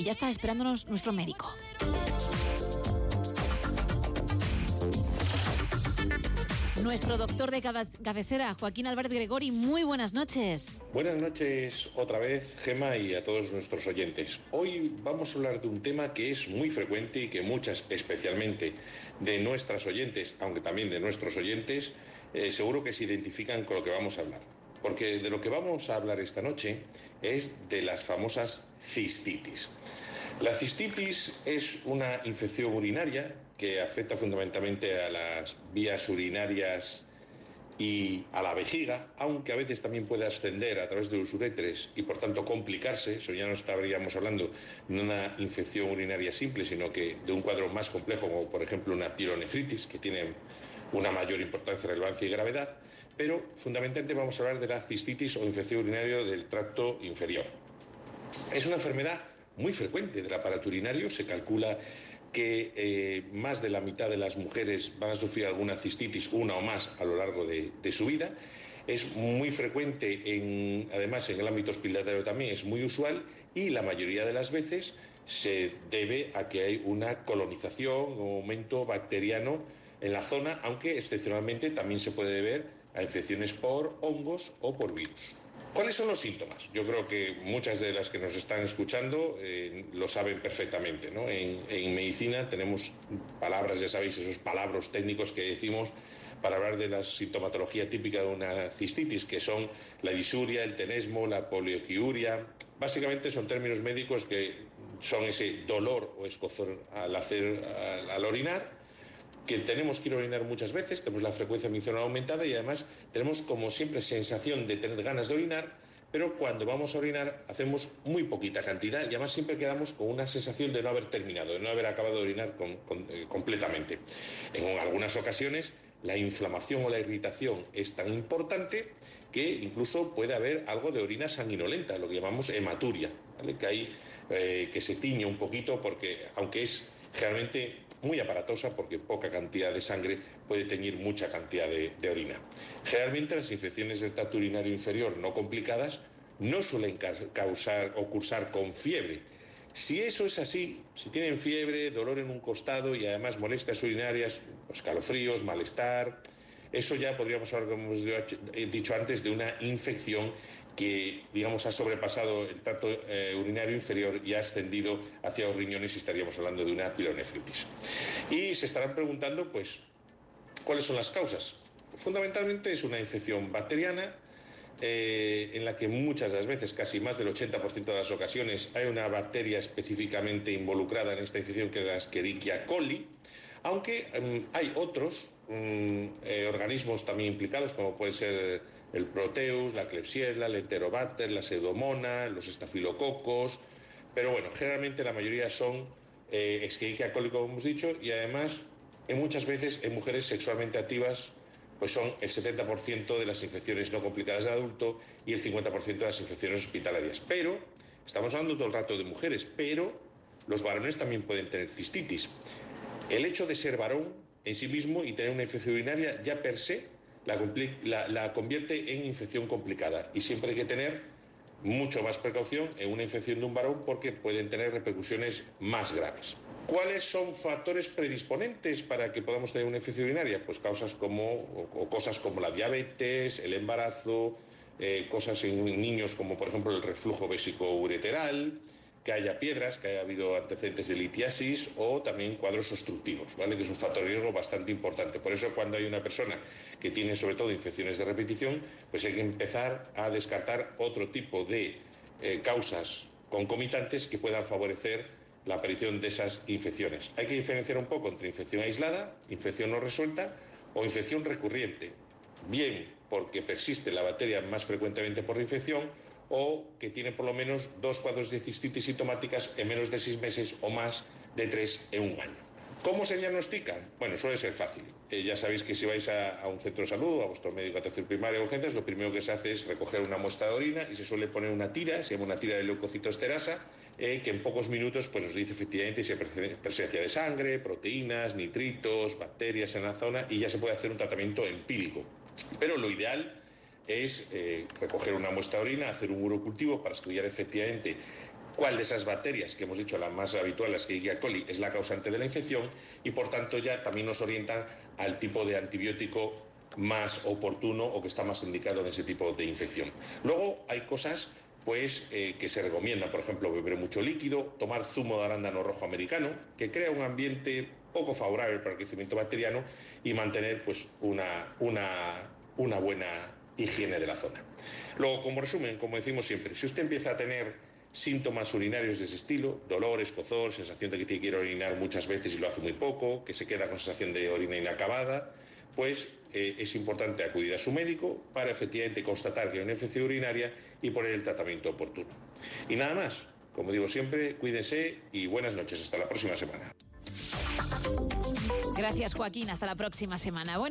Y ya está esperándonos nuestro médico. Nuestro doctor de cabecera, Joaquín Álvarez Gregori, muy buenas noches. Buenas noches otra vez, Gema, y a todos nuestros oyentes. Hoy vamos a hablar de un tema que es muy frecuente y que muchas, especialmente de nuestras oyentes, aunque también de nuestros oyentes, eh, seguro que se identifican con lo que vamos a hablar. Porque de lo que vamos a hablar esta noche es de las famosas cistitis. La cistitis es una infección urinaria que afecta fundamentalmente a las vías urinarias y a la vejiga, aunque a veces también puede ascender a través de los uréteres y por tanto complicarse, eso ya no estaríamos hablando de una infección urinaria simple, sino que de un cuadro más complejo como por ejemplo una pielonefritis que tiene una mayor importancia, relevancia y gravedad, pero fundamentalmente vamos a hablar de la cistitis o infección urinaria del tracto inferior. Es una enfermedad muy frecuente del aparato urinario. Se calcula que eh, más de la mitad de las mujeres van a sufrir alguna cistitis, una o más, a lo largo de, su vida. Es muy frecuente, en, además en el ámbito hospitalario también es muy usual y la mayoría de las veces se debe a que hay una colonización o aumento bacteriano en la zona, aunque excepcionalmente también se puede deber a infecciones por hongos o por virus. ¿Cuáles son los síntomas? Yo creo que muchas de las que nos están escuchando eh, lo saben perfectamente. En, medicina tenemos palabras, ya sabéis, esos palabras técnicos que decimos para hablar de la sintomatología típica de una cistitis, que son la disuria, el tenesmo, la polioquiuria. Básicamente son términos médicos que son ese dolor o escozor al, hacer, al orinar que tenemos que ir a orinar muchas veces, tenemos la frecuencia mencional aumentada y además tenemos como siempre sensación de tener ganas de orinar, pero cuando vamos a orinar hacemos muy poquita cantidad y además siempre quedamos con una sensación de no haber terminado, de no haber acabado de orinar eh, completamente. En algunas ocasiones la inflamación o la irritación es tan importante que incluso puede haber algo de orina sanguinolenta, lo que llamamos hematuria, que, hay, eh, que se tiñe un poquito porque aunque es generalmente muy aparatosa porque poca cantidad de sangre puede teñir mucha cantidad de, orina. Generalmente las infecciones del tracto urinario inferior no complicadas no suelen causar o cursar con fiebre. Si eso es así, si tienen fiebre, dolor en un costado y además molestias urinarias, escalofríos, malestar, eso ya podríamos hablar, como hemos dicho antes, de una infección que, digamos, ha sobrepasado el tracto eh, urinario inferior y ha ascendido hacia los riñones y estaríamos hablando de una pilonefritis. Y se estarán preguntando, pues, ¿cuáles son las causas? Fundamentalmente es una infección bacteriana, eh, en la que muchas de las veces, casi más del 80% de las ocasiones, hay una bacteria específicamente involucrada en esta infección que es la Escherichia coli, aunque em, hay otros mm, eh, organismos también implicados, como puede ser el Proteus, la Klebsiella, el Enterobacter, la Pseudomonas, los estafilococos, pero bueno, generalmente la mayoría son eh, Escherichia como hemos dicho, y además en muchas veces en mujeres sexualmente activas pues son el 70% de las infecciones no complicadas de adulto y el 50% de las infecciones hospitalarias. Pero, estamos hablando todo el rato de mujeres, pero los varones también pueden tener cistitis. El hecho de ser varón en sí mismo y tener una infección urinaria ya per se la, convierte en infección complicada y siempre hay que tener mucho más precaución en una infección de un varón porque pueden tener repercusiones más graves. ¿Cuáles son factores predisponentes para que podamos tener una infección urinaria? Pues causas como, o, cosas como la diabetes, el embarazo, eh, cosas en niños como por ejemplo el reflujo vésico ureteral, que haya piedras, que haya habido antecedentes de litiasis o también cuadros obstructivos, ¿vale? que es un factor de riesgo bastante importante. Por eso cuando hay una persona que tiene sobre todo infecciones de repetición, pues hay que empezar a descartar otro tipo de eh, causas concomitantes que puedan favorecer la aparición de esas infecciones. Hay que diferenciar un poco entre infección aislada, infección no resuelta o infección recurriente, bien porque persiste la bacteria más frecuentemente por la infección o que tiene por lo menos dos cuadros de cistitis sintomáticas en menos de seis meses o más de tres en un año. ¿Cómo se diagnostican? Bueno, suele ser fácil. Eh, ya sabéis que si vais a, un centro de salud, a vuestro médico de atención primaria o urgencias, lo primero que se hace es recoger una muestra de orina y se suele poner una tira, se llama una tira de leucocitosterasa, eh, que en pocos minutos pues, nos dice efectivamente si hay presencia de sangre, proteínas, nitritos, bacterias en la zona y ya se puede hacer un tratamiento empírico. Pero lo ideal es eh, recoger una muestra de orina, hacer un urocultivo para estudiar efectivamente cuál de esas bacterias que hemos dicho, las más habituales, que Escherichia coli, es la causante de la infección y por tanto ya también nos orientan al tipo de antibiótico más oportuno o que está más indicado en ese tipo de infección. Luego hay cosas pues eh, que se recomiendan, por ejemplo, beber mucho líquido, tomar zumo de arándano rojo americano, que crea un ambiente poco favorable para el crecimiento bacteriano y mantener pues una, una, una buena higiene de la zona. Luego, como resumen, como decimos siempre, si usted empieza a tener síntomas urinarios de ese estilo, dolor, escozor, sensación de que tiene que orinar muchas veces y lo hace muy poco, que se queda con sensación de orina inacabada, pues eh, es importante acudir a su médico para efectivamente constatar que hay una infección urinaria y poner el tratamiento oportuno. Y nada más, como digo siempre, cuídense y buenas noches. Hasta la próxima semana. Gracias Joaquín, hasta la próxima semana. Bueno,